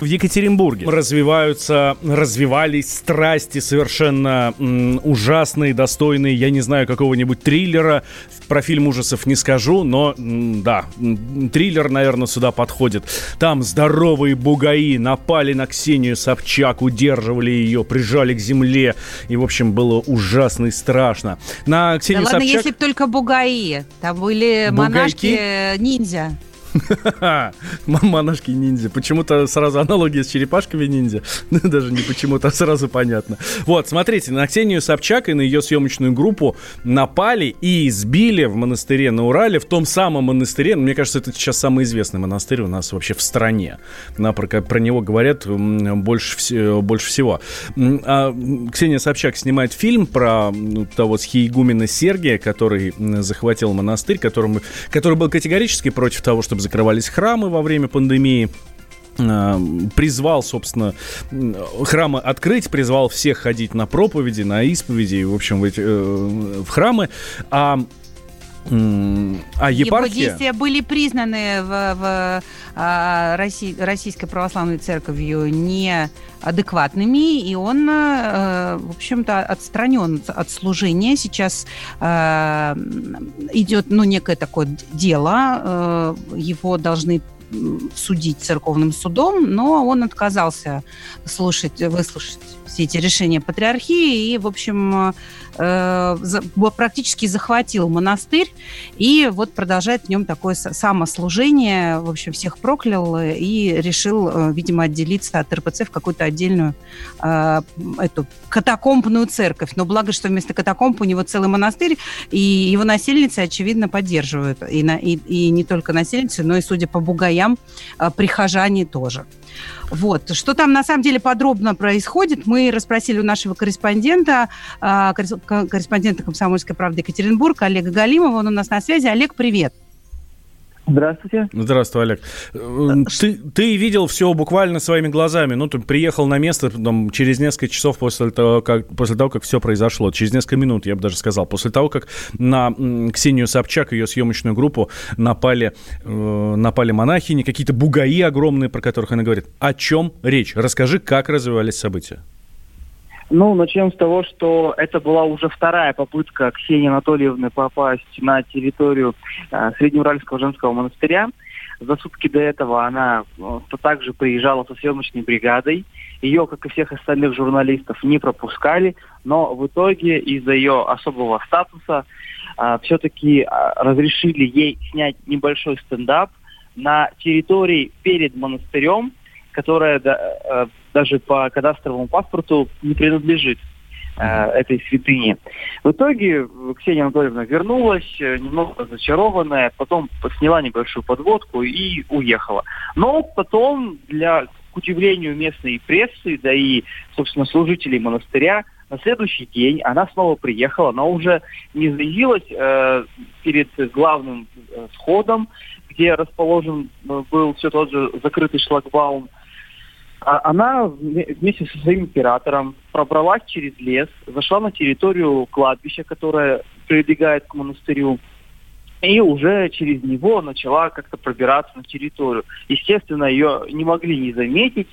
в Екатеринбурге развиваются, развивались страсти совершенно м, ужасные, достойные, я не знаю, какого-нибудь триллера. Про фильм ужасов не скажу, но м, да, триллер, наверное, сюда подходит. Там здоровые бугаи напали на Ксению Собчак, удерживали ее, прижали к земле. И, в общем, было ужасно и страшно. На Ксению да ладно, если бы только бугаи. Там были монашки-ниндзя. Монашки ниндзя. Почему-то сразу аналогия с черепашками ниндзя. Ну, даже не почему-то, а сразу понятно. Вот, смотрите, на Ксению Собчак и на ее съемочную группу напали и избили в монастыре на Урале, в том самом монастыре. Мне кажется, это сейчас самый известный монастырь у нас вообще в стране. На, про, него говорят больше, больше всего. А Ксения Собчак снимает фильм про ну, того схиегумена Сергия, который захватил монастырь, которому, который был категорически против того, чтобы закрывались храмы во время пандемии э, призвал, собственно, храмы открыть, призвал всех ходить на проповеди, на исповеди, в общем, в, эти, э, в храмы. А а епархия... Его были признаны в, в а, России, Российской Православной Церковью неадекватными, и он, а, в общем-то, отстранен от служения. Сейчас а, идет ну, некое такое дело, а, его должны судить церковным судом, но он отказался слушать, выслушать все эти решения патриархии и, в общем, практически захватил монастырь и вот продолжает в нем такое самослужение, в общем, всех проклял и решил, э, видимо, отделиться от РПЦ в какую-то отдельную э, эту катакомбную церковь. Но благо, что вместо катакомб у него целый монастырь, и его насельницы, очевидно, поддерживают. И, на, и, и не только насельницы, но и, судя по бугаям, э, прихожане тоже. Вот. Что там на самом деле подробно происходит, мы расспросили у нашего корреспондента, корреспондента «Комсомольской правды» Екатеринбург, Олега Галимова. Он у нас на связи. Олег, привет. Здравствуйте. Здравствуй, Олег. Э, ты, ты видел все буквально своими глазами. Ну, ты приехал на место там, через несколько часов после того, как, после того, как все произошло. Через несколько минут, я бы даже сказал. После того, как на Ксению Собчак, ее съемочную группу, напали, э, напали монахини, какие-то бугаи огромные, про которых она говорит. О чем речь? Расскажи, как развивались события. Ну, начнем с того, что это была уже вторая попытка Ксении Анатольевны попасть на территорию э, Среднеуральского женского монастыря. За сутки до этого она э, также приезжала со съемочной бригадой. Ее, как и всех остальных журналистов, не пропускали, но в итоге из-за ее особого статуса э, все-таки э, разрешили ей снять небольшой стендап на территории перед монастырем, которая э, даже по кадастровому паспорту не принадлежит э, этой святыне. В итоге Ксения Анатольевна вернулась, э, немного разочарованная, потом сняла небольшую подводку и уехала. Но потом, для, к удивлению местной прессы, да и, собственно, служителей монастыря, на следующий день она снова приехала, но уже не заявилась э, перед главным э, сходом, где расположен э, был все тот же закрытый шлагбаум, она вместе со своим оператором пробралась через лес, зашла на территорию кладбища, которое прибегает к монастырю, и уже через него начала как-то пробираться на территорию. Естественно, ее не могли не заметить.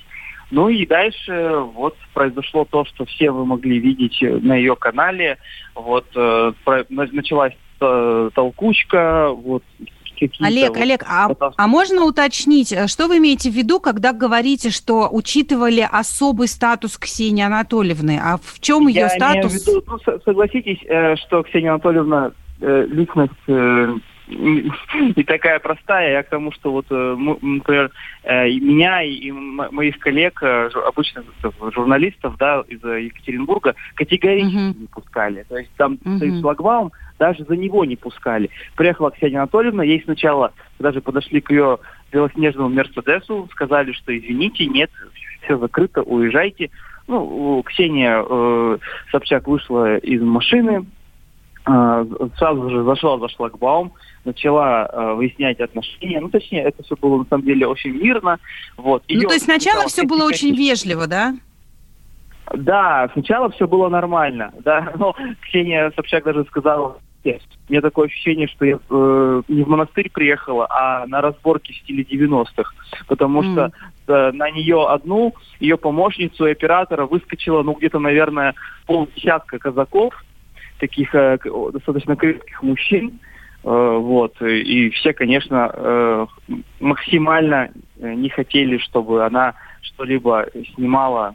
Ну и дальше вот произошло то, что все вы могли видеть на ее канале. Вот э, началась э, толкучка, вот какие-то... Олег, вот, Олег, а, а можно уточнить, э, что вы имеете в виду, когда говорите, что учитывали особый статус Ксении Анатольевны? А в чем ее Я статус? Имею в виду, ну, согласитесь, э, что Ксения Анатольевна э, личность не такая простая. Я к тому, что вот, например, меня и моих коллег, обычных журналистов, да, из Екатеринбурга, категорически uh-huh. не пускали. То есть там uh-huh. стоит шлагбаум, даже за него не пускали. Приехала Ксения Анатольевна, ей сначала даже подошли к ее белоснежному Мерседесу, сказали, что извините, нет, все закрыто, уезжайте. ну, Ксения э, Собчак вышла из машины, э, сразу же зашла за шлагбаум, начала э, выяснять отношения. Ну, точнее, это все было на самом деле очень мирно. Вот. Ее ну, то есть сначала все было очень вежливо, да? Да, сначала все было нормально, да, но Ксения Собчак даже сказала, мне такое ощущение, что я э, не в монастырь приехала, а на разборки в стиле 90-х. Потому mm. что э, на нее одну, ее помощницу и оператора выскочило, ну, где-то, наверное, полдесятка казаков, таких э, достаточно крепких мужчин. Э, вот. И все, конечно, э, максимально э, не хотели, чтобы она что-либо снимала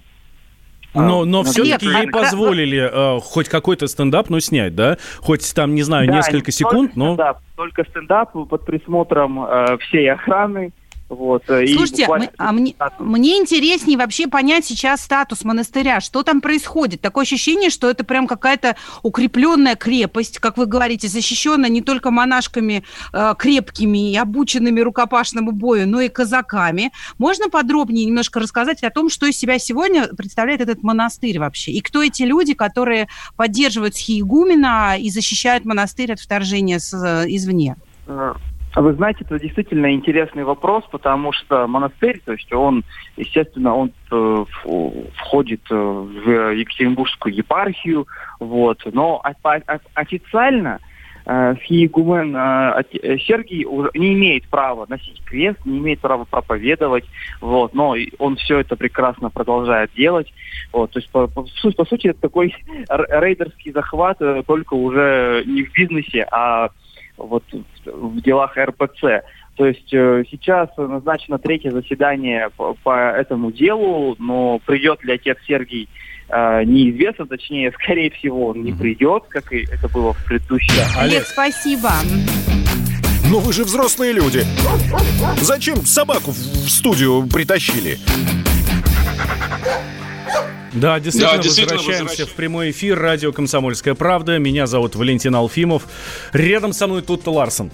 но, а, но все-таки ей позволили э, хоть какой-то стендап, ну, снять, да? Хоть там, не знаю, да, несколько секунд, но... Стендап, только стендап под присмотром э, всей охраны. Вот, э, Слушайте, мы, а мне, мне интереснее вообще понять сейчас статус монастыря. Что там происходит? Такое ощущение, что это прям какая-то укрепленная крепость, как вы говорите, защищенная не только монашками э, крепкими и обученными рукопашному бою, но и казаками. Можно подробнее немножко рассказать о том, что из себя сегодня представляет этот монастырь вообще? И кто эти люди, которые поддерживают схиегумена и защищают монастырь от вторжения с, э, извне? А вы знаете, это действительно интересный вопрос, потому что монастырь, то есть он, естественно, он э, входит э, в Екатеринбургскую епархию, вот, но официально э, Фиегумен э, э, Сергий не имеет права носить крест, не имеет права проповедовать, вот, но он все это прекрасно продолжает делать. Вот, то есть, по, по, по сути, это такой рейдерский захват, только уже не в бизнесе, а вот в делах РПЦ. То есть э, сейчас назначено третье заседание по, по этому делу, но придет ли отец Сергий э, неизвестно, точнее, скорее всего, он не придет, как и это было в предыдущем. Олег, спасибо. Но вы же взрослые люди. Зачем собаку в студию притащили? Да, действительно, да, действительно возвращаемся, возвращаемся в прямой эфир. Радио «Комсомольская правда». Меня зовут Валентин Алфимов. Рядом со мной Тутта Ларсон.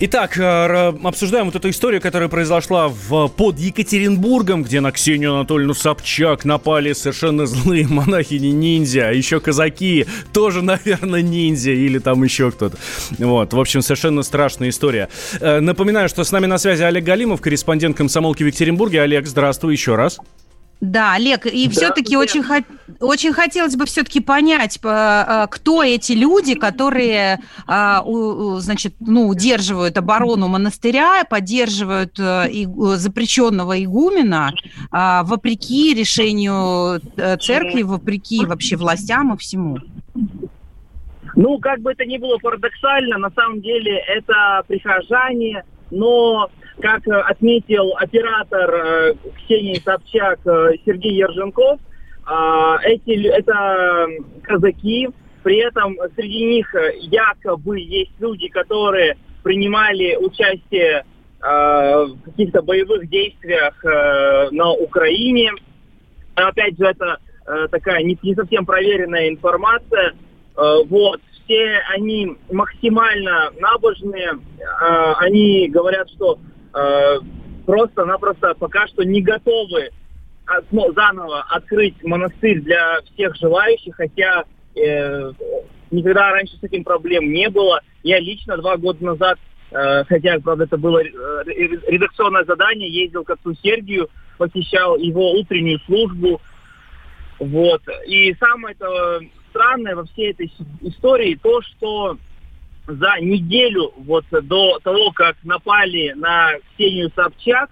Итак, э, обсуждаем вот эту историю, которая произошла в, под Екатеринбургом, где на Ксению Анатольевну Собчак напали совершенно злые монахини-ниндзя, а еще казаки тоже, наверное, ниндзя или там еще кто-то. Вот, в общем, совершенно страшная история. Э, напоминаю, что с нами на связи Олег Галимов, корреспондент комсомолки в Екатеринбурге. Олег, здравствуй еще раз. Да, Олег, и да, все-таки очень, очень хотелось бы все-таки понять, а, кто эти люди, которые, а, значит, ну, удерживают оборону монастыря, поддерживают э, запрещенного игумена, вопреки решению э, церкви, вопреки вообще властям и всему. Ну, как бы это ни было парадоксально, на самом деле это прихожане, но как э, отметил оператор э, Ксении Собчак э, Сергей Ерженков, эти, это казаки, при этом среди них якобы есть люди, которые принимали участие в каких-то боевых действиях на Украине. Опять же, это такая не, не совсем проверенная информация. Вот. Все они максимально набожные. Они говорят, что просто-напросто пока что не готовы от, ну, заново открыть монастырь для всех желающих, хотя э, никогда раньше с этим проблем не было. Я лично два года назад, э, хотя, правда, это было э, редакционное задание, ездил к отцу Сергию, посещал его утреннюю службу. Вот. И самое это странное во всей этой истории то, что за неделю вот до того, как напали на Ксению Собчак,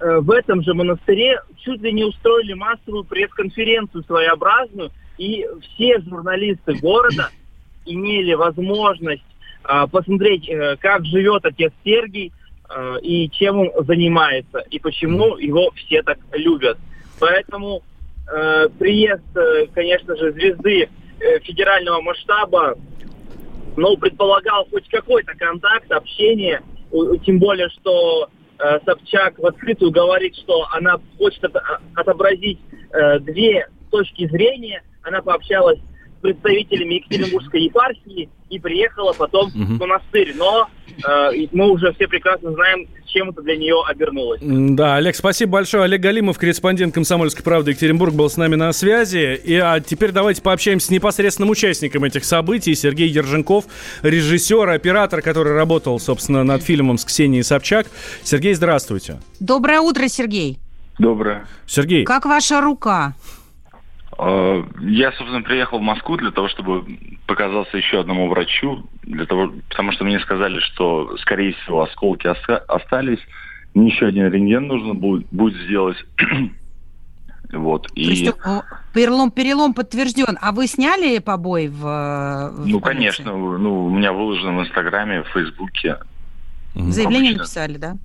э, в этом же монастыре чуть ли не устроили массовую пресс-конференцию своеобразную, и все журналисты города имели возможность э, посмотреть, э, как живет отец Сергий э, и чем он занимается, и почему его все так любят. Поэтому э, приезд, э, конечно же, звезды э, федерального масштаба ну, предполагал хоть какой-то контакт, общение, тем более, что э, Собчак в открытую говорит, что она хочет от, отобразить э, две точки зрения. Она пообщалась представителями Екатеринбургской епархии и приехала потом в монастырь. Но э, мы уже все прекрасно знаем, чем это для нее обернулось. Да, Олег, спасибо большое. Олег Галимов, корреспондент «Комсомольской правды» Екатеринбург, был с нами на связи. И а теперь давайте пообщаемся с непосредственным участником этих событий. Сергей Ерженков, режиссер, оператор, который работал, собственно, над фильмом с Ксенией Собчак. Сергей, здравствуйте. Доброе утро, Сергей. Доброе. Сергей. Как ваша рука? А, я, собственно, приехал в Москву для того, чтобы показаться еще одному врачу, для того, потому что мне сказали, что, скорее всего, осколки остались. Мне еще один рентген нужно будет, будет сделать. вот. И... есть, перелом, перелом подтвержден. А вы сняли побои в, в Ну, конечно. Ну, у меня выложено в Инстаграме, в Фейсбуке. Заявление Обычно. написали, да?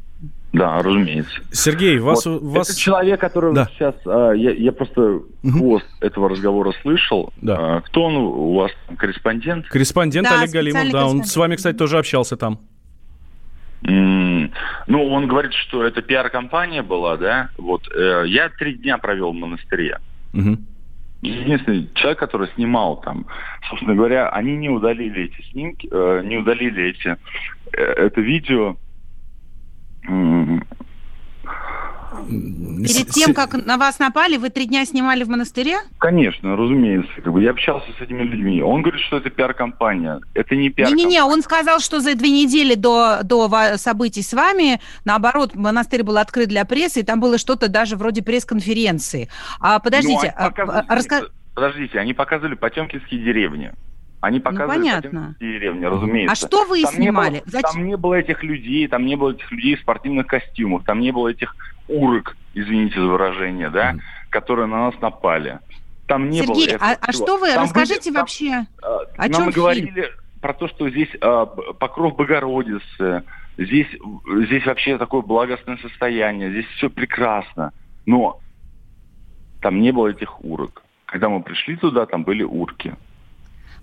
Да, разумеется. Сергей, вас... Вот. вас... Это человек, который да. сейчас... А, я, я просто хвост этого разговора слышал. Да. А, кто он у вас? Корреспондент? Корреспондент да, Олег Галимов, да. Он с вами, кстати, тоже общался там. Mm, ну, он говорит, что это пиар-компания была, да? Вот. Э, я три дня провел в монастыре. Угу. Единственный человек, который снимал там, собственно говоря, они не удалили эти снимки, э, не удалили эти, э, это видео Перед тем, как на вас напали, вы три дня снимали в монастыре? Конечно, разумеется. Как бы я общался с этими людьми. Он говорит, что это пиар-компания. Это не пиар Не-не-не, он сказал, что за две недели до, до событий с вами, наоборот, монастырь был открыт для прессы, и там было что-то даже вроде пресс-конференции. А подождите, ну, а, раска... Подождите, они показывали Потемкинские деревни. Они показывали ну, понятно. деревни, разумеется. А что вы там снимали? Не было, Зачем? Там не было этих людей, там не было этих людей в спортивных костюмах, там не было этих урок, извините за выражение, да, mm. которые на нас напали. Там не Сергей, было а, а что вы, там расскажите были, вообще, там, о чем Нам говорили про то, что здесь а, покров Богородицы, здесь, здесь вообще такое благостное состояние, здесь все прекрасно. Но там не было этих урок. Когда мы пришли туда, там были урки.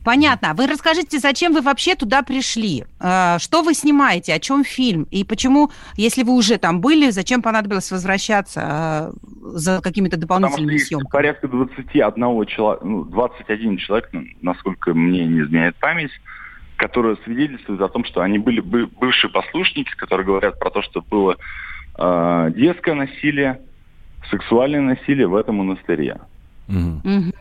Понятно. Вы расскажите, зачем вы вообще туда пришли? Э, что вы снимаете? О чем фильм? И почему, если вы уже там были, зачем понадобилось возвращаться э, за какими-то дополнительными Потому что съемками? порядка 21 человека, ну, 21 человек, насколько мне не изменяет память, которые свидетельствуют о том, что они были бывшие послушники, которые говорят про то, что было э, детское насилие, сексуальное насилие в этом монастыре. Угу.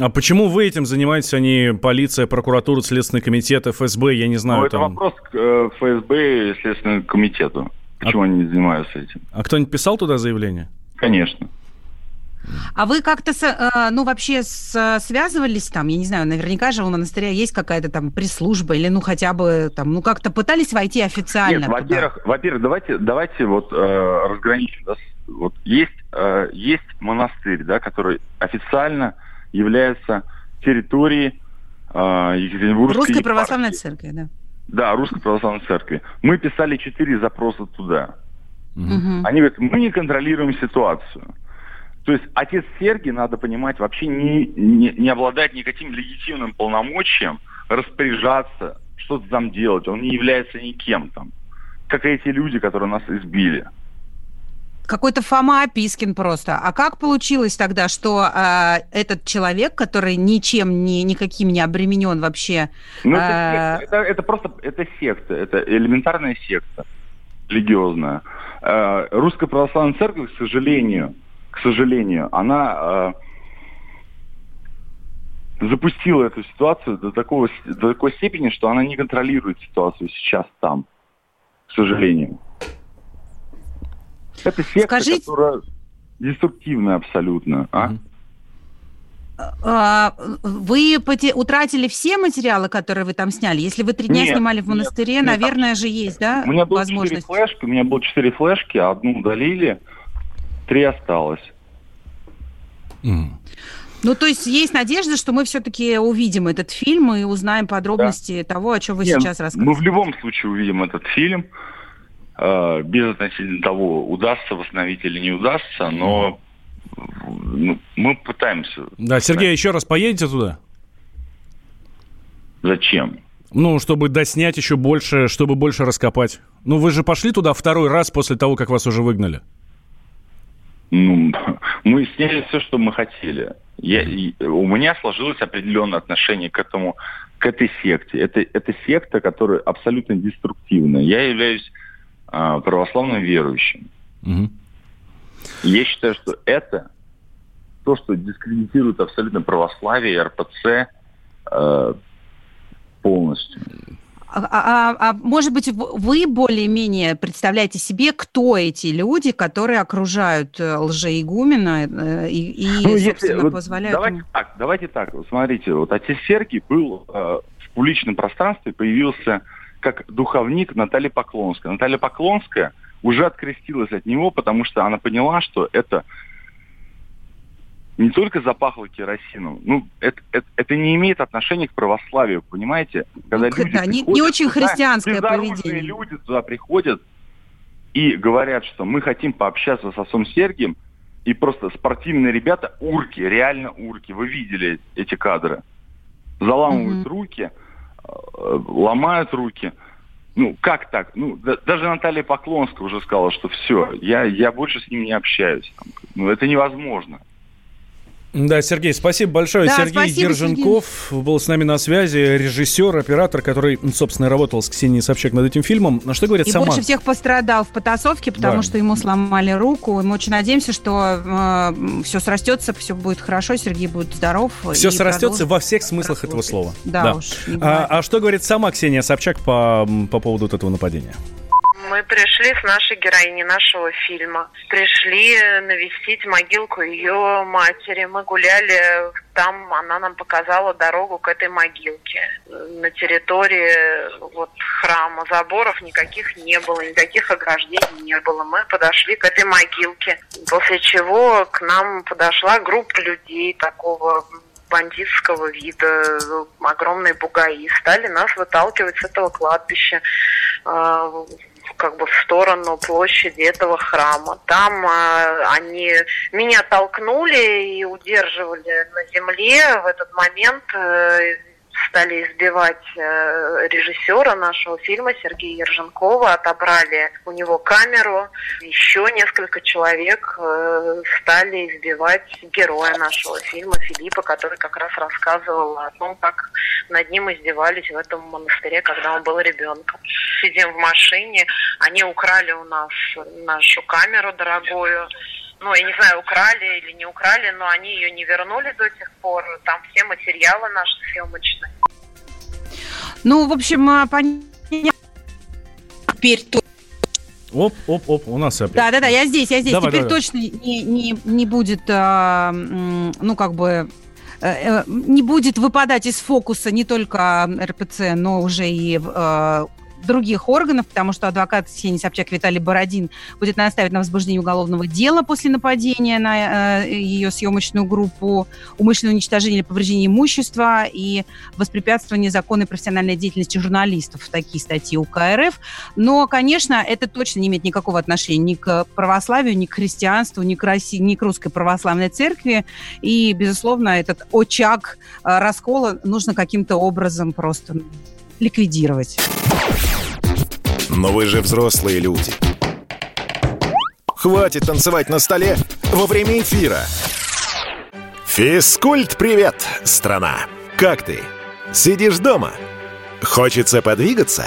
А почему вы этим занимаетесь, а не полиция, прокуратура, Следственный комитет, ФСБ, я не знаю? Ну, это там... вопрос к э, ФСБ и Следственному комитету. Почему а... они не занимаются этим? А кто-нибудь писал туда заявление? Конечно. А вы как-то, э, ну, вообще связывались там, я не знаю, наверняка же у монастыря есть какая-то там пресс-служба или, ну, хотя бы там, ну, как-то пытались войти официально? Нет, во-первых, во-первых, давайте, давайте вот э, разграничим. Да? Вот есть, э, есть монастырь, да, который официально является территорией э, Екатеринбургской Русской православной церкви, да. Да, Русской православной церкви. Мы писали четыре запроса туда. Угу. Они говорят, мы не контролируем ситуацию. То есть отец Сергий, надо понимать, вообще не, не, не обладает никаким легитимным полномочием распоряжаться, что-то там делать. Он не является никем там. Как эти люди, которые нас избили какой-то Фома Опискин просто. А как получилось тогда, что э, этот человек, который ничем не, никаким не обременен вообще... Ну, это, э... это, это просто это секта, это элементарная секта религиозная. Э, Русская православная церковь, к сожалению, к сожалению, она э, запустила эту ситуацию до, такого, до такой степени, что она не контролирует ситуацию сейчас там, к сожалению. Это секта, Скажите... которая деструктивная абсолютно. А? а вы утратили все материалы, которые вы там сняли? Если вы три дня нет, снимали в монастыре, нет, наверное нет. же есть, да, у меня было возможность? флешки, у меня было четыре флешки, одну удалили, три осталось. Mm. Ну, то есть есть надежда, что мы все-таки увидим этот фильм и узнаем подробности да. того, о чем вы Нет, сейчас рассказываете. Мы в любом случае увидим этот фильм. Э, без относительно того, удастся восстановить или не удастся, но ну, мы пытаемся. Да, Сергей, еще раз поедете туда? Зачем? Ну, чтобы доснять еще больше, чтобы больше раскопать. Ну, вы же пошли туда второй раз после того, как вас уже выгнали. Ну, Мы сняли все, что мы хотели. Я, у меня сложилось определенное отношение к этому, к этой секте. Это, это секта, которая абсолютно деструктивная. Я являюсь православным верующим. Угу. Я считаю, что это то, что дискредитирует абсолютно православие и РПЦ э, полностью. А, а, а может быть, вы более-менее представляете себе, кто эти люди, которые окружают э, лжеигумена э, и, и ну, если, вот позволяют... Давайте ему... так, давайте так. Смотрите, вот отец Сергий был э, в публичном пространстве, появился как духовник Наталья Поклонская. Наталья Поклонская уже открестилась от него, потому что она поняла, что это не только запахло керосином. Ну, это, это, это не имеет отношения к православию, понимаете? Когда ну, люди да, не, не очень туда, христианское поведение. люди туда приходят и говорят, что мы хотим пообщаться с отцом Сергием, и просто спортивные ребята, урки, реально урки, вы видели эти кадры, заламывают mm-hmm. руки, ломают руки. Ну, как так? Ну, да, даже Наталья Поклонская уже сказала, что все, я, я больше с ним не общаюсь. Ну, это невозможно. Да, Сергей, спасибо большое. Да, Сергей спасибо, Держенков Сергей. был с нами на связи, режиссер, оператор, который, собственно, работал с Ксенией Собчак над этим фильмом. На что говорит и сама? больше всех пострадал в потасовке, потому да. что ему сломали руку. Мы очень надеемся, что э, все срастется, все будет хорошо, Сергей будет здоров. Все срастется во всех смыслах работать. этого слова. Да, да. уж. А, а что говорит сама Ксения Собчак по, по поводу вот этого нападения? Мы пришли с нашей героиней нашего фильма. Пришли навестить могилку ее матери. Мы гуляли там, она нам показала дорогу к этой могилке. На территории вот храма заборов никаких не было, никаких ограждений не было. Мы подошли к этой могилке, после чего к нам подошла группа людей такого бандитского вида, огромные бугаи, стали нас выталкивать с этого кладбища а, как бы в сторону площади этого храма. Там э, они меня толкнули и удерживали на земле. В этот момент э, стали избивать э, режиссера нашего фильма Сергея Ерженкова, отобрали у него камеру. Еще несколько человек э, стали избивать героя нашего фильма Филиппа, который как раз рассказывал о том, как над ним издевались в этом монастыре, когда он был ребенком. Сидим в машине, они украли у нас нашу камеру дорогую, ну, я не знаю, украли или не украли, но они ее не вернули до сих пор. Там все материалы наши съемочные. Ну, в общем, а, понятно. Теперь то. Оп, оп, оп, у нас опять. Да, да, да, я здесь, я здесь. Давай, Теперь давай. точно не, не, не будет, а, ну, как бы э, э, не будет выпадать из фокуса не только РПЦ, но уже и э, других органов, потому что адвокат Ксении Собчак Виталий Бородин будет настаивать на возбуждении уголовного дела после нападения на э, ее съемочную группу, умышленное уничтожение или повреждение имущества и воспрепятствование законной профессиональной деятельности журналистов. Такие статьи УК РФ. Но, конечно, это точно не имеет никакого отношения ни к православию, ни к христианству, ни к, России, ни к русской православной церкви. И, безусловно, этот очаг э, раскола нужно каким-то образом просто ликвидировать. Но вы же взрослые люди. Хватит танцевать на столе во время эфира. Физкульт-привет, страна! Как ты? Сидишь дома? Хочется подвигаться?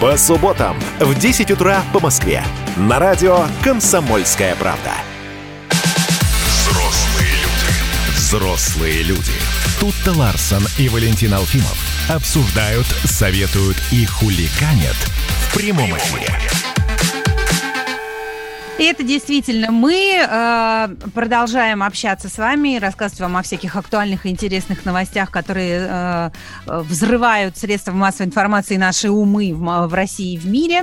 По субботам в 10 утра по Москве. На радио «Комсомольская правда». Взрослые люди. Взрослые люди. Тут-то Ларсон и Валентин Алфимов обсуждают, советуют и хуликанят в прямом эфире. И это действительно мы э, продолжаем общаться с вами, рассказывать вам о всяких актуальных и интересных новостях, которые э, взрывают средства массовой информации наши умы в, в России и в мире.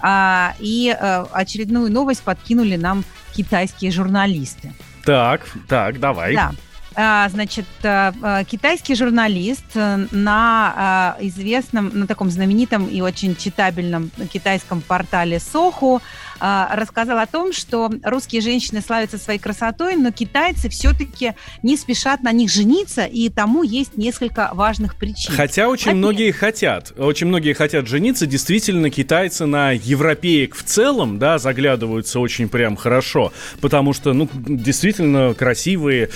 А, и э, очередную новость подкинули нам китайские журналисты. Так, так, давай. Да. а, значит, а, а, китайский журналист э, на известном, на таком знаменитом и очень читабельном китайском портале Соху рассказал о том, что русские женщины славятся своей красотой, но китайцы все-таки не спешат на них жениться, и тому есть несколько важных причин. Хотя очень Один. многие хотят, очень многие хотят жениться. Действительно, китайцы на европеек в целом, да, заглядываются очень прям хорошо, потому что, ну, действительно красивые,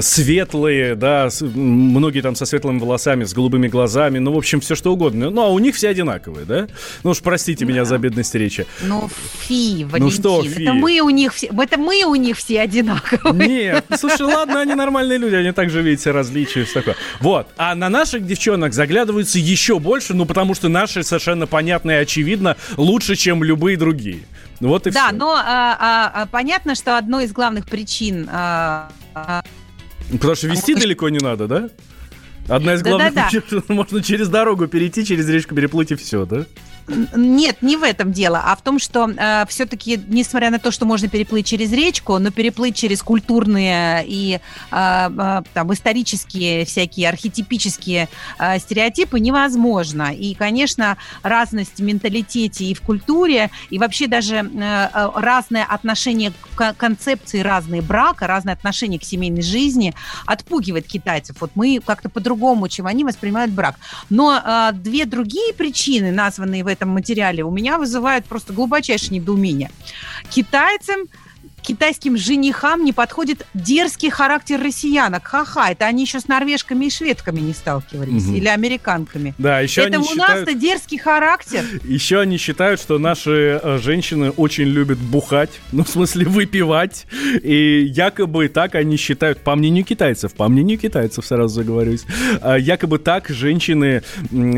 светлые, да, многие там со светлыми волосами, с голубыми глазами, ну, в общем, все что угодно. Ну, а у них все одинаковые, да? Ну уж простите да. меня за бедность речи. Ну, фи, Валентин, ну, что, фи? это мы у них все, это мы у них все одинаковые. Нет, слушай, ладно, они нормальные люди, они также видят все различия и все такое. Вот, а на наших девчонок заглядываются еще больше, ну, потому что наши совершенно понятно и очевидно лучше, чем любые другие. Вот и да, все. но а, а, а, понятно, что одной из главных причин а, а Потому что вести далеко не надо, да? Одна из главных да, да, да. можно через дорогу перейти, через речку переплыть и все, да? Нет, не в этом дело, а в том, что э, все-таки, несмотря на то, что можно переплыть через речку, но переплыть через культурные и э, э, там исторические всякие архетипические э, стереотипы невозможно. И, конечно, разность в менталитете и в культуре, и вообще даже э, э разное отношение к концепции разные брака, разное отношение к семейной жизни отпугивает китайцев. Вот мы как-то по-другому, чем они воспринимают брак. Но э, две другие причины, названные в этом этом материале у меня вызывает просто глубочайшее недоумение. Китайцам китайским женихам не подходит дерзкий характер россиянок. Ха-ха, это они еще с норвежками и шведками не сталкивались. Угу. Или американками. Да, еще это они у считают... нас-то дерзкий характер. Еще они считают, что наши э, женщины очень любят бухать. Ну, в смысле, выпивать. И якобы так они считают, по мнению китайцев, по мнению китайцев, сразу заговорюсь, а якобы так женщины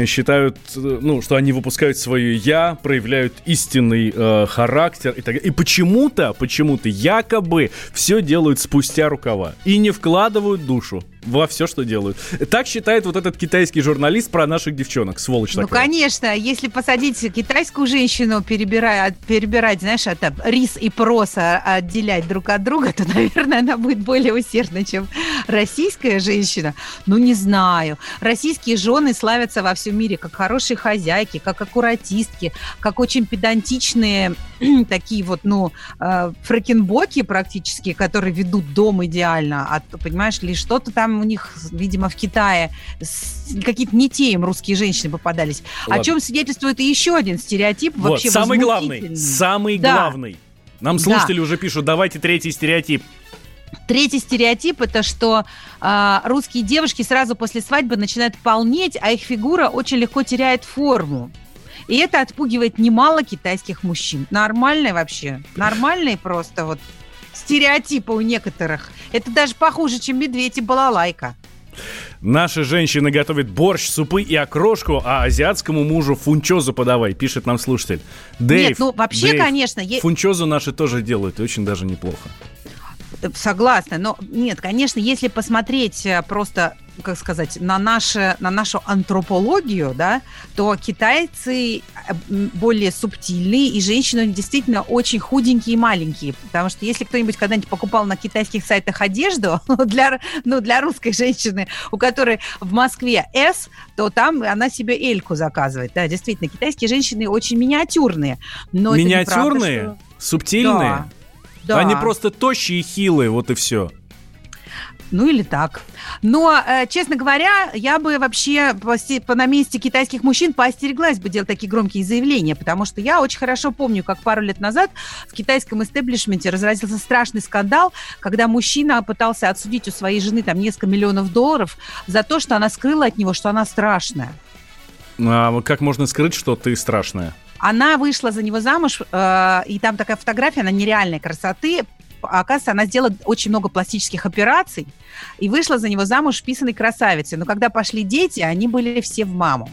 считают, э, ну, что они выпускают свое «я», проявляют истинный э, характер и так далее. И почему-то, почему-то якобы все делают спустя рукава и не вкладывают душу во все, что делают. Так считает вот этот китайский журналист про наших девчонок, сволочь Ну, такая. конечно, если посадить китайскую женщину, перебирая, перебирать, знаешь, это рис и проса отделять друг от друга, то, наверное, она будет более усердна, чем российская женщина. Ну, не знаю. Российские жены славятся во всем мире как хорошие хозяйки, как аккуратистки, как очень педантичные такие вот, ну, э, фрекенбоки практически, которые ведут дом идеально. А, понимаешь ли, что-то там там у них, видимо, в Китае какие-то не те им русские женщины попадались. Ладно. О чем свидетельствует и еще один стереотип. Вот, вообще самый главный, самый да. главный. Нам слушатели да. уже пишут, давайте третий стереотип. Третий стереотип это что э, русские девушки сразу после свадьбы начинают полнеть, а их фигура очень легко теряет форму. И это отпугивает немало китайских мужчин. Нормальные вообще. Нормальные просто вот стереотипы у некоторых. Это даже похуже, чем медведь и балалайка. Наши женщины готовят борщ, супы и окрошку, а азиатскому мужу фунчозу подавай, пишет нам слушатель. Дэйв, Нет, ну вообще, Дэйв, конечно. Фунчозу наши тоже делают, очень даже неплохо. Согласна, но нет, конечно, если посмотреть э, просто как сказать, на, наше, на нашу антропологию, да, то китайцы э, более субтильные, и женщины действительно очень худенькие и маленькие. Потому что если кто-нибудь когда-нибудь покупал на китайских сайтах одежду для, ну, для русской женщины, у которой в Москве S, то там она себе эльку заказывает. Да, действительно, китайские женщины очень миниатюрные. Но миниатюрные? Неправда, что... Субтильные? Да. Да. Они просто тощие и хилые, вот и все. Ну или так. Но, э, честно говоря, я бы вообще по, по, на месте китайских мужчин поостереглась бы делать такие громкие заявления, потому что я очень хорошо помню, как пару лет назад в китайском истеблишменте разразился страшный скандал, когда мужчина пытался отсудить у своей жены там несколько миллионов долларов за то, что она скрыла от него, что она страшная. А как можно скрыть, что ты страшная? Она вышла за него замуж, э, и там такая фотография, она нереальной красоты, оказывается, она сделала очень много пластических операций и вышла за него замуж писаной красавицей. Но когда пошли дети, они были все в маму.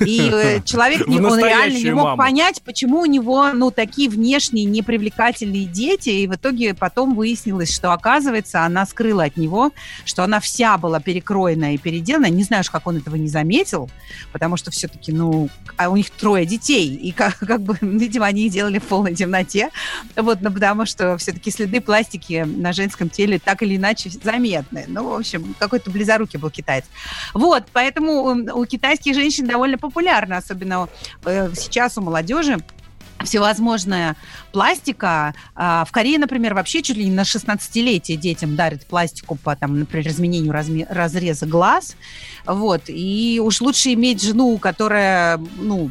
И э, человек не, он реально не мог маму. понять, почему у него ну, такие внешние непривлекательные дети. И в итоге потом выяснилось, что, оказывается, она скрыла от него, что она вся была перекроена и переделана. Не знаю, как он этого не заметил, потому что все-таки, ну, а у них трое детей. И как, как бы, видимо, они их делали в полной темноте. Вот, но потому что все-таки следы пластики на женском теле так или иначе заметны. Ну, в общем, какой-то близорукий был китаец. Вот, поэтому у китайских женщин довольно популярно, особенно э, сейчас у молодежи всевозможная пластика. А, в Корее, например, вообще чуть ли не на 16-летие детям дарят пластику по, там, например, изменению разме- разреза глаз. Вот. И уж лучше иметь жену, которая, ну,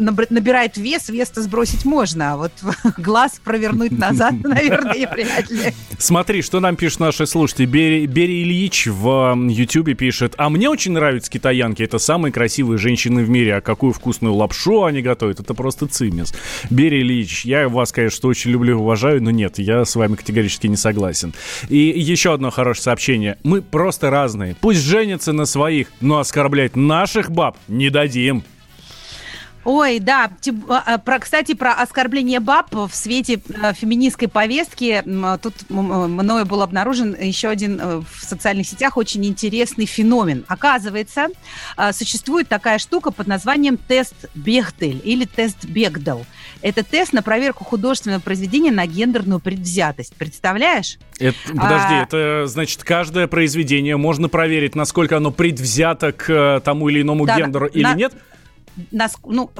набирает вес, вес-то сбросить можно, а вот глаз провернуть назад, наверное, вряд ли. Смотри, что нам пишут наши слушатели. Бери, Бери Ильич в Ютьюбе пишет, а мне очень нравятся китаянки, это самые красивые женщины в мире, а какую вкусную лапшу они готовят, это просто цимис. Бери Ильич, я вас, конечно, очень люблю и уважаю, но нет, я с вами категорически не согласен. И еще одно хорошее сообщение. Мы просто разные. Пусть женятся на своих, но оскорблять наших баб не дадим. Ой, да. А, а, про, кстати, про оскорбление баб в свете э, феминистской повестки. Тут мною был обнаружен еще один э, в социальных сетях очень интересный феномен. Оказывается, э, существует такая штука под названием тест Бехтель или тест Бегдал. Это тест на проверку художественного произведения на гендерную предвзятость. Представляешь? Это, подожди, а... это значит, каждое произведение можно проверить, насколько оно предвзято к тому или иному да, гендеру на... или нет? Нас, ну,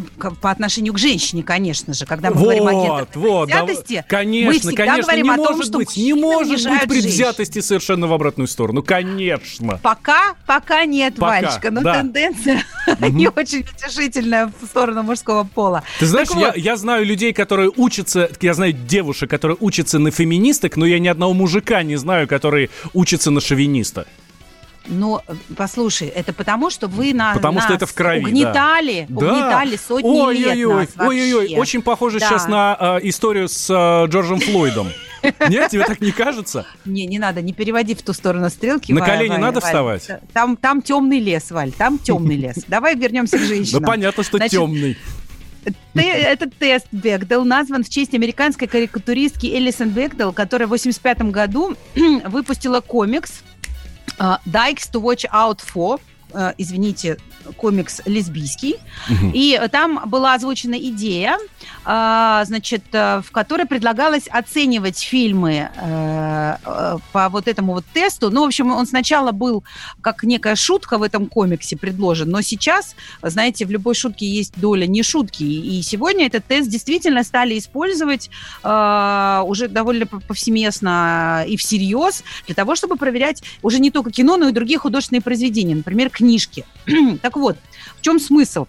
по отношению к женщине, конечно же, когда мы вот, говорим о вот, да, конечно, мы всегда конечно, говорим не о том, может что быть, не может быть предвзятости женщин. совершенно в обратную сторону, конечно. Пока, пока нет, пока, Валечка, но да. тенденция угу. не очень утешительная в сторону мужского пола. Ты знаешь, так я, вот. я знаю людей, которые учатся, я знаю девушек, которые учатся на феминисток, но я ни одного мужика не знаю, который учится на шовиниста. Но послушай, это потому, что вы на, потому нас что это в крови, угнетали, да. угнетали сотни ой, лет ой, нас ой, ой, ой, очень похоже да. сейчас на э, историю с э, Джорджем Флойдом. Нет, тебе так не кажется? Не, не надо, не переводи в ту сторону стрелки. На колени надо вставать? Там, там темный лес, Валь, там темный лес. Давай вернемся к женщинам. Ну, понятно, что темный. Этот тест Бекдел назван в честь американской карикатуристки Элисон Бекдел, которая в 1985 году выпустила комикс Uh, Dykes to watch out for извините, комикс лесбийский. Угу. И там была озвучена идея, э, значит, э, в которой предлагалось оценивать фильмы по вот этому вот тесту. Ну, в общем, он сначала был как некая шутка в этом комиксе предложен, но сейчас, знаете, в любой шутке есть доля не шутки. И сегодня этот тест действительно стали использовать уже довольно повсеместно и всерьез для того, чтобы проверять уже не только кино, но и другие художественные произведения. Например, книжки. так вот, в чем смысл?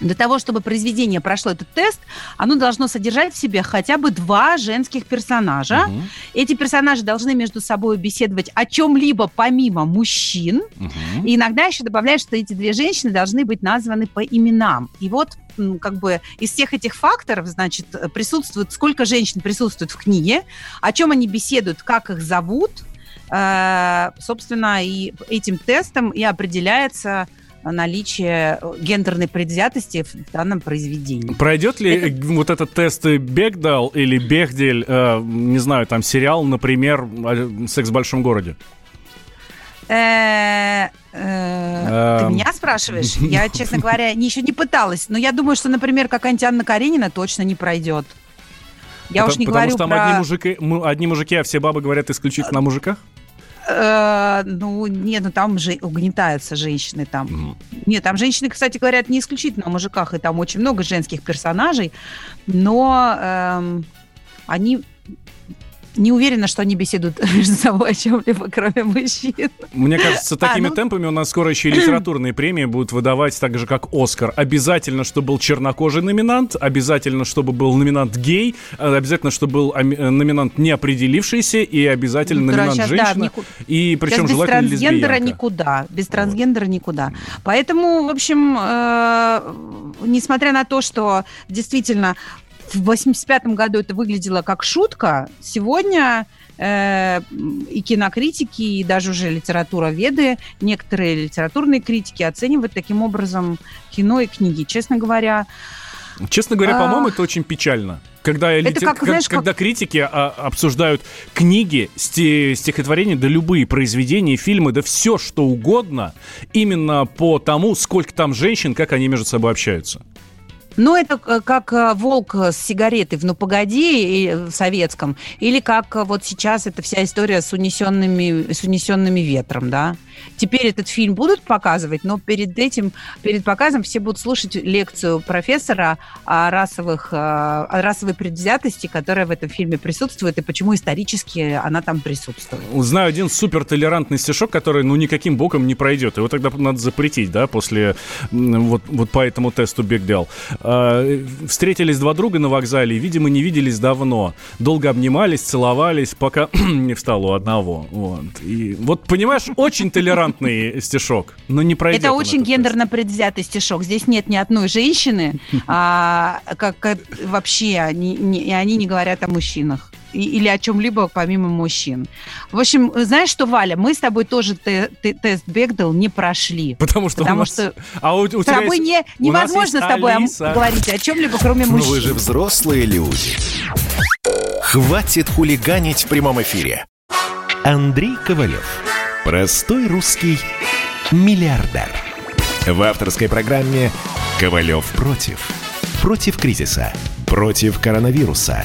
Для того, чтобы произведение прошло этот тест, оно должно содержать в себе хотя бы два женских персонажа. Угу. Эти персонажи должны между собой беседовать о чем-либо помимо мужчин. Угу. И иногда еще добавляют, что эти две женщины должны быть названы по именам. И вот как бы из всех этих факторов, значит, присутствует, сколько женщин присутствует в книге, о чем они беседуют, как их зовут, Э, собственно, и этим тестом и определяется наличие гендерной предвзятости в данном произведении. Пройдет ли Это... вот этот тест Бегдал или Бехдель, э, не знаю, там сериал, например, «Секс в большом городе»? Э, ты эм. меня спрашиваешь? Я, честно говоря, еще не пыталась. Но я думаю, что, например, какая-нибудь Анна Каренина точно не пройдет. Я потому, уж не потому говорю что там про... одни, мужики, одни мужики, а все бабы говорят исключительно о мужиках? Э, ну, нет, ну там же угнетаются женщины там. Mm. Нет, там женщины, кстати, говорят не исключительно о мужиках, и там очень много женских персонажей, но эм, они не уверена, что они беседуют между собой о чем-либо, кроме мужчин. Мне кажется, такими а, ну... темпами у нас скоро еще и литературные премии будут выдавать так же, как Оскар. Обязательно, чтобы был чернокожий номинант, обязательно, чтобы был номинант гей, э, обязательно, чтобы был э, номинант неопределившийся и обязательно ну, номинант сейчас, женщина. Да, нику... И причем сейчас желательно без трансгендера лесбиянка. никуда. Без трансгендера вот. никуда. Поэтому, в общем, э, несмотря на то, что действительно в 85 году это выглядело как шутка. Сегодня э, и кинокритики, и даже уже литературоведы, некоторые литературные критики оценивают таким образом кино и книги. Честно говоря, Честно говоря, по-моему, это очень печально. Когда, это литер... как, знаешь, когда как... критики а, обсуждают книги, сти... стихотворения, да любые произведения, фильмы, да все что угодно, именно по тому, сколько там женщин, как они между собой общаются. Ну, это как э, волк с сигаретой в «Ну, погоди» в советском, или как э, вот сейчас эта вся история с унесенными, с унесенными ветром, да? Теперь этот фильм будут показывать, но перед этим, перед показом все будут слушать лекцию профессора о, расовых, э, о расовой предвзятости, которая в этом фильме присутствует, и почему исторически она там присутствует. Знаю один супер толерантный стишок, который, ну, никаким боком не пройдет. Его тогда надо запретить, да, после вот, вот по этому тесту Бигдел. Э, встретились два друга на вокзале и, видимо, не виделись давно. Долго обнимались, целовались, пока не встал у одного. Вот. И вот, понимаешь, очень толерантный стишок, но не пройдет. Это очень гендерно предвзятый стишок. Здесь нет ни одной женщины, а, как, как вообще, они, не, и они не говорят о мужчинах или о чем-либо помимо мужчин. В общем, знаешь что, Валя, мы с тобой тоже те, те, тест Бекдел не прошли. Потому что потому у нас... что а у, у с тобой есть... не, невозможно с тобой Алиса. говорить о чем-либо, кроме мужчин. Но вы же взрослые люди. Хватит хулиганить в прямом эфире. Андрей Ковалев. Простой русский миллиардер. В авторской программе «Ковалев против». Против кризиса. Против коронавируса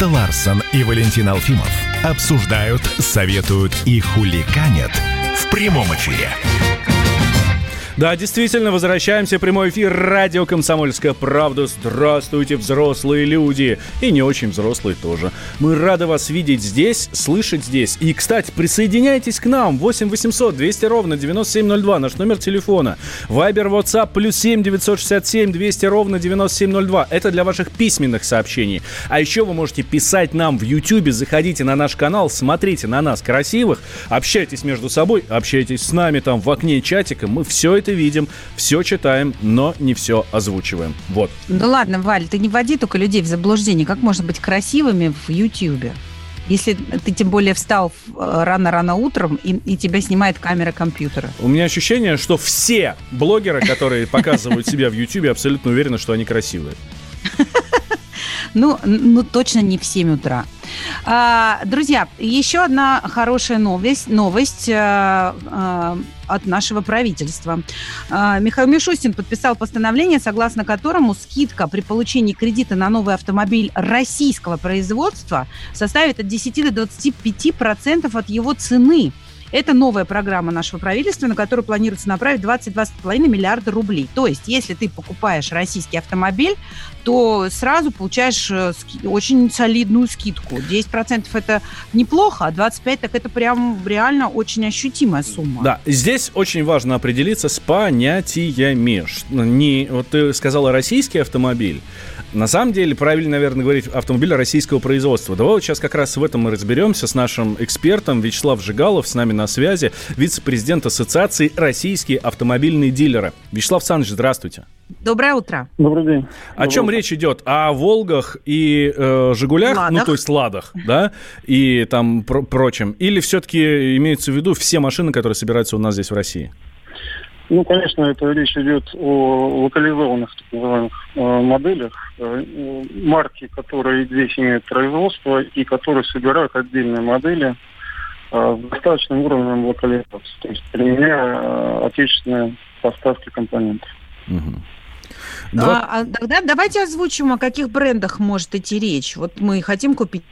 Тут-то Ларсон и Валентин Алфимов обсуждают, советуют и хуликанят в прямом эфире. Да, действительно, возвращаемся прямой эфир радио «Комсомольская правда». Здравствуйте, взрослые люди. И не очень взрослые тоже. Мы рады вас видеть здесь, слышать здесь. И, кстати, присоединяйтесь к нам. 8 800 200 ровно 9702, наш номер телефона. Вайбер, WhatsApp, плюс 7 967 200 ровно 9702. Это для ваших письменных сообщений. А еще вы можете писать нам в YouTube. Заходите на наш канал, смотрите на нас красивых, общайтесь между собой, общайтесь с нами там в окне чатика. Мы все это это видим, все читаем, но не все озвучиваем. Вот. Ну ладно, Валь, ты не вводи только людей в заблуждение. Как можно быть красивыми в Ютьюбе? Если ты тем более встал э, рано-рано утром, и, и тебя снимает камера компьютера. У меня ощущение, что все блогеры, которые показывают себя в Ютьюбе, абсолютно уверены, что они красивые. Ну, ну, точно не в 7 утра. А, друзья, еще одна хорошая новость, новость а, а, от нашего правительства. А, Михаил Мишустин подписал постановление, согласно которому скидка при получении кредита на новый автомобиль российского производства составит от 10 до 25 процентов от его цены. Это новая программа нашего правительства, на которую планируется направить 22,5 миллиарда рублей. То есть, если ты покупаешь российский автомобиль, то сразу получаешь э, очень солидную скидку. 10% это неплохо, а 25% так это прям реально очень ощутимая сумма. Да, здесь очень важно определиться с понятиями. Не, вот ты сказала российский автомобиль, на самом деле, правильно, наверное, говорить автомобиль российского производства. Давай вот сейчас как раз в этом мы разберемся с нашим экспертом Вячеслав Жигалов, с нами на связи, вице-президент Ассоциации «Российские автомобильные дилеры». Вячеслав Александрович, здравствуйте. Доброе утро. Добрый день. О чем утро. речь идет? О «Волгах» и э, «Жигулях», Ладах. ну, то есть «Ладах», да, и там про- прочем? Или все-таки имеются в виду все машины, которые собираются у нас здесь в России? Ну, конечно, это речь идет о локализованных так называемых э, моделях, э, марки, которые здесь имеют производство и которые собирают отдельные модели э, с достаточным уровнем локализации, то есть применяя э, отечественные поставки компонентов. Угу. А, а тогда давайте озвучим, о каких брендах может идти речь. Вот мы хотим купить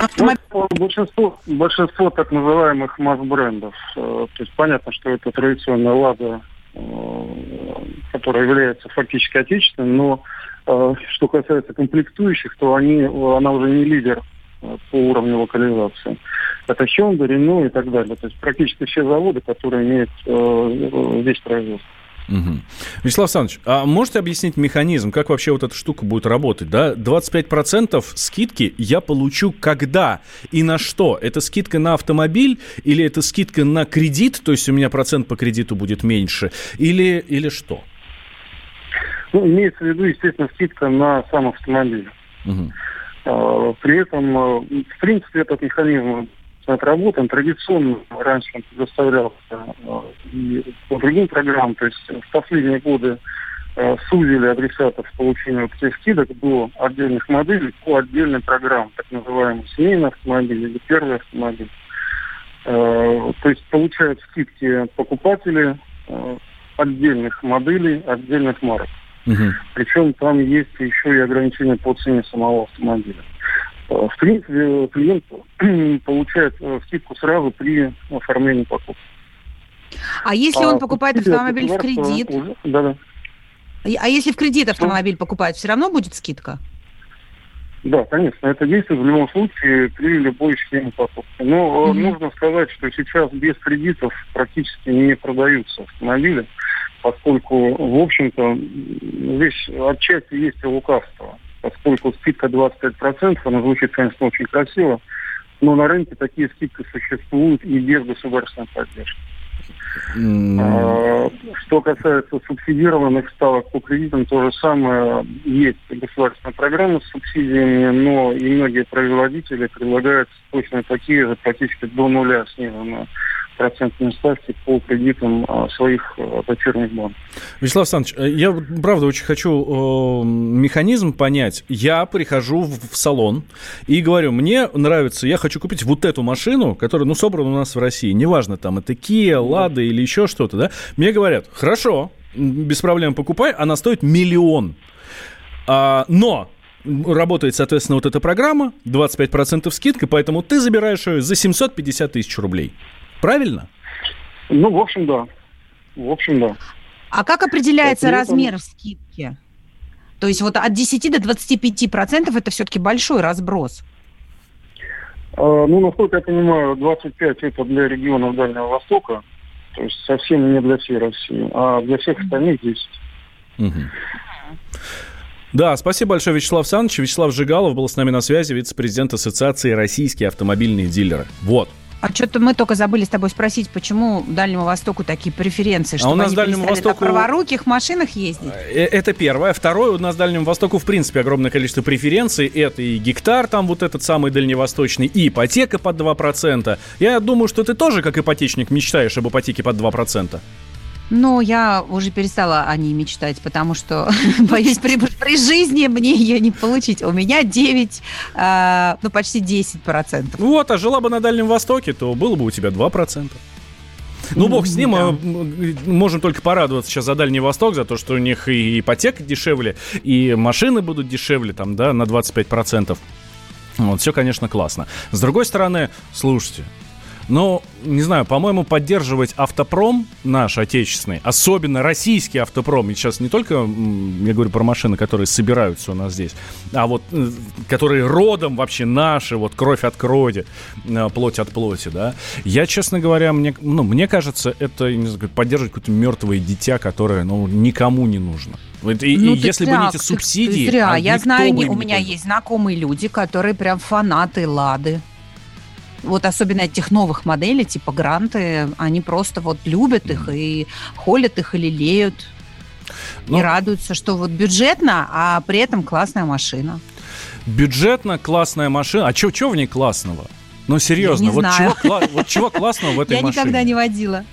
Автомобиль. Ну, большинство, большинство так называемых масс-брендов. Э, то есть понятно, что это традиционная «Лада», э, которая является фактически отечественной, но Э, что касается комплектующих, то они, она уже не лидер э, по уровню локализации. Это Hyundai, Renault и так далее. То есть практически все заводы, которые имеют э, весь производство. Угу. Вячеслав Александрович, а можете объяснить механизм, как вообще вот эта штука будет работать? Да? 25% скидки я получу когда и на что? Это скидка на автомобиль или это скидка на кредит, то есть у меня процент по кредиту будет меньше, или, или что? Ну, имеется в виду, естественно, скидка на сам автомобиль. Угу. При этом, э, в принципе, этот механизм отработан. Традиционно раньше он предоставлялся э, и по другим программам. То есть в последние годы э, сузили адресатов получения этих скидок до отдельных моделей по отдельным программам, так называемый семейный автомобиль или первый автомобиль. Э, то есть получают скидки покупатели отдельных моделей, отдельных марок. Угу. Причем там есть еще и ограничения по цене самого автомобиля. Э, в принципе, клиент получает э, скидку сразу при оформлении покупки. А если он а покупает автомобиль в кредит? Да, да. А если в кредит автомобиль покупает, все равно будет скидка? Да, конечно, это действует в любом случае при любой схеме покупки. Но mm-hmm. нужно сказать, что сейчас без кредитов практически не продаются автомобили, поскольку, в общем-то, здесь отчасти есть и лукавство поскольку скидка 25%, она звучит, конечно, очень красиво, но на рынке такие скидки существуют и без государственной поддержки. Mm. Что касается субсидированных ставок по кредитам, то же самое есть государственная программа с субсидиями, но и многие производители предлагают точно такие же, практически до нуля сниженные процентные ставки по кредитам а, своих а, дочерних банков. Вячеслав Александрович, э, я правда очень хочу э, механизм понять. Я прихожу в, в салон и говорю, мне нравится, я хочу купить вот эту машину, которая, ну, собрана у нас в России. Неважно, там, это Kia, Lada или еще что-то, да? Мне говорят, хорошо, без проблем покупай, она стоит миллион. А, но работает, соответственно, вот эта программа, 25% скидка, поэтому ты забираешь ее за 750 тысяч рублей. Правильно? Ну, в общем, да. В общем, да. А как определяется этом... размер скидки? То есть вот от 10 до 25 процентов это все-таки большой разброс. А, ну, насколько я понимаю, 25 это для регионов Дальнего Востока, то есть совсем не для всей России, а для всех остальных 10. Угу. Да, спасибо большое, Вячеслав Александрович. Вячеслав Жигалов был с нами на связи, вице-президент Ассоциации «Российские автомобильные дилеры». Вот. А что-то мы только забыли с тобой спросить, почему Дальнему Востоку такие преференции, чтобы а у нас они Дальнему Востоку... на праворуких машинах ездить? Э, это первое. Второе, у нас Дальнему Востоку, в принципе, огромное количество преференций. Это и гектар, там вот этот самый дальневосточный, и ипотека под 2%. Я думаю, что ты тоже, как ипотечник, мечтаешь об ипотеке под 2%. Ну, я уже перестала о ней мечтать, потому что боюсь при, при жизни мне ее не получить. У меня 9, э, ну почти 10 процентов. Вот, а жила бы на Дальнем Востоке, то было бы у тебя 2 процента. Ну, бог с ним, да. можем только порадоваться сейчас за Дальний Восток, за то, что у них и ипотека дешевле, и машины будут дешевле, там, да, на 25%. Вот, все, конечно, классно. С другой стороны, слушайте, но, не знаю, по-моему, поддерживать автопром наш отечественный, особенно российский автопром, и сейчас не только, я говорю про машины, которые собираются у нас здесь, а вот э, которые родом вообще наши, вот кровь от крови, э, плоть от плоти, да. Я, честно говоря, мне, ну, мне кажется, это не знаю, поддерживать какое-то мертвое дитя, которое, ну, никому не нужно. И, ну, и если бы не эти субсидии... Зря. А Я знаю, не, у меня есть знакомые люди, которые прям фанаты Лады вот особенно этих новых моделей, типа гранты, они просто вот любят их и холят их и лелеют. Но... И ну, радуются, что вот бюджетно, а при этом классная машина. Бюджетно, классная машина. А что в ней классного? Ну, серьезно, вот чего, вот чего классного в этой Я машине? Я никогда не водила.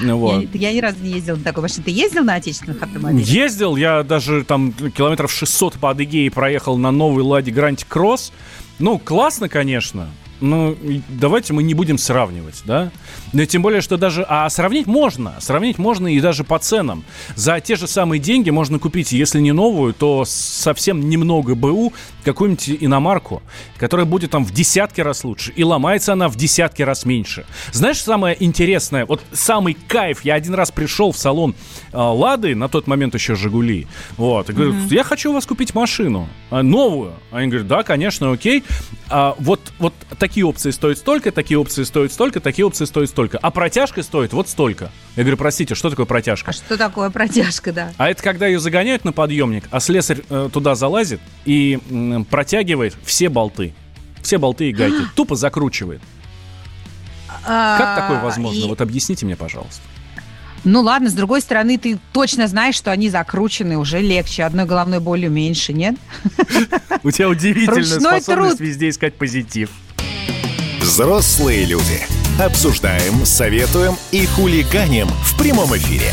Ну, вот. я, я ни разу не ездил на такой машине. Ты ездил на отечественных автомобилях? Ездил. Я даже там километров 600 по Адыгее проехал на новый Ладе Грант Кросс. Ну, классно, конечно. Ну, давайте мы не будем сравнивать, да? Но тем более, что даже... А сравнить можно. Сравнить можно и даже по ценам. За те же самые деньги можно купить, если не новую, то совсем немного БУ, какую-нибудь иномарку, которая будет там в десятки раз лучше, и ломается она в десятки раз меньше. Знаешь, самое интересное, вот самый кайф, я один раз пришел в салон э, Лады, на тот момент еще Жигули, вот, и говорю, mm-hmm. я хочу у вас купить машину, э, новую. Они говорят, да, конечно, окей. А, вот, вот такие опции стоят столько, такие опции стоят столько, такие опции стоят столько, а протяжка стоит вот столько. Я говорю, простите, что такое протяжка? А что такое протяжка, да? А это когда ее загоняют на подъемник, а слесарь э, туда залазит и протягивает все болты. Все болты и гайки. Тупо закручивает. А, как такое возможно? Вот объясните мне, пожалуйста. Ну ладно, с другой стороны, ты точно знаешь, что они закручены, уже легче, одной головной болью меньше, нет? У тебя удивительная способность везде искать позитив. Взрослые люди. Обсуждаем, советуем и хулиганим в прямом эфире.